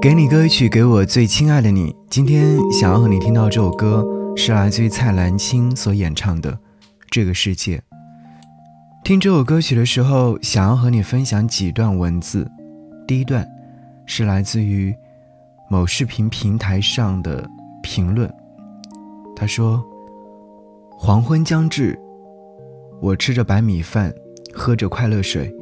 给你歌曲，给我最亲爱的你。今天想要和你听到这首歌，是来自于蔡澜清所演唱的《这个世界》。听这首歌曲的时候，想要和你分享几段文字。第一段是来自于某视频平台上的评论，他说：“黄昏将至，我吃着白米饭，喝着快乐水。”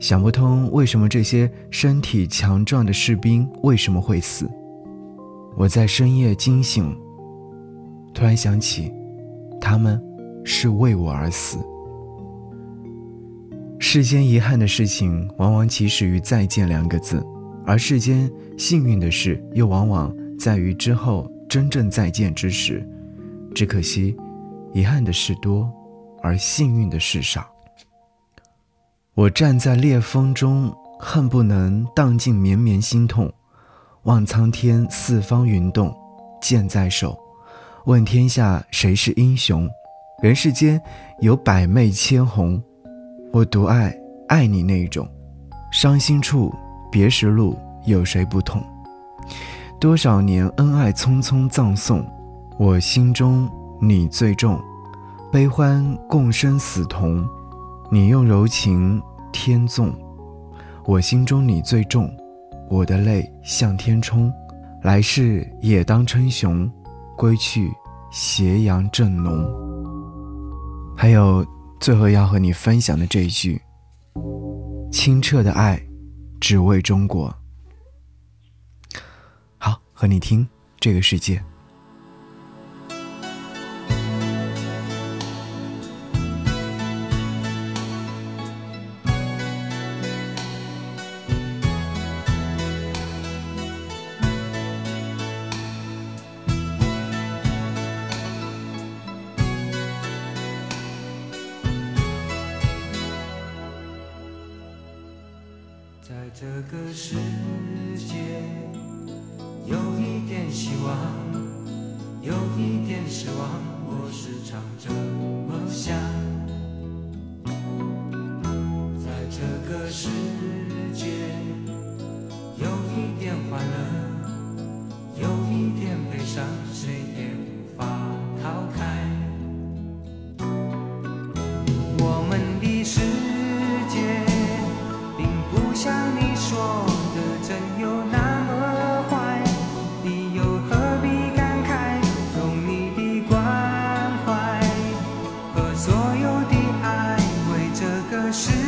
想不通为什么这些身体强壮的士兵为什么会死？我在深夜惊醒，突然想起，他们是为我而死。世间遗憾的事情，往往起始于“再见”两个字，而世间幸运的事，又往往在于之后真正再见之时。只可惜，遗憾的事多，而幸运的事少。我站在裂风中，恨不能荡尽绵绵心痛。望苍天，四方云动，剑在手，问天下谁是英雄？人世间有百媚千红，我独爱爱你那一种。伤心处，别时路，有谁不痛？多少年恩爱匆匆葬送，我心中你最重。悲欢共生死同。你用柔情天纵，我心中你最重，我的泪向天冲，来世也当称雄，归去斜阳正浓。还有最后要和你分享的这一句：清澈的爱，只为中国。好，和你听这个世界。在这个世界，有一点希望，有一点失望，我时常这么想。在这个世是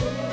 Sure.